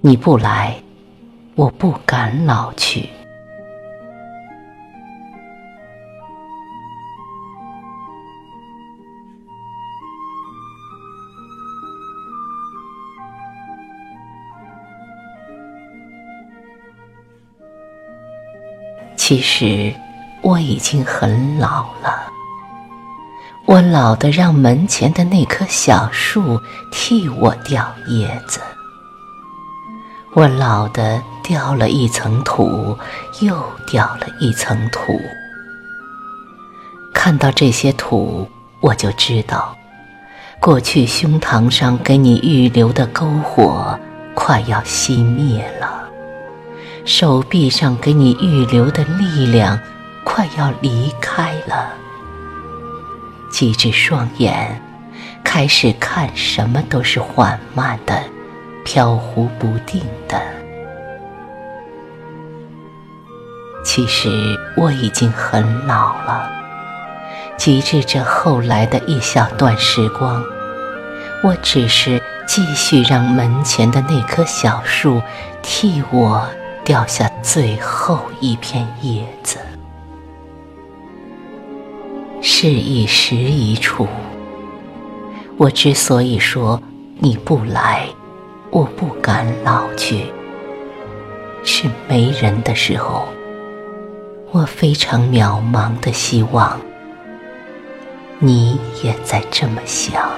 你不来，我不敢老去。其实我已经很老了，我老的让门前的那棵小树替我掉叶子，我老的掉了一层土，又掉了一层土。看到这些土，我就知道，过去胸膛上给你预留的篝火快要熄灭了。手臂上给你预留的力量，快要离开了。几只双眼，开始看什么都是缓慢的、飘忽不定的。其实我已经很老了，及至这后来的一小段时光，我只是继续让门前的那棵小树替我。掉下最后一片叶子，是一时一处。我之所以说你不来，我不敢老去，是没人的时候，我非常渺茫的希望，你也在这么想。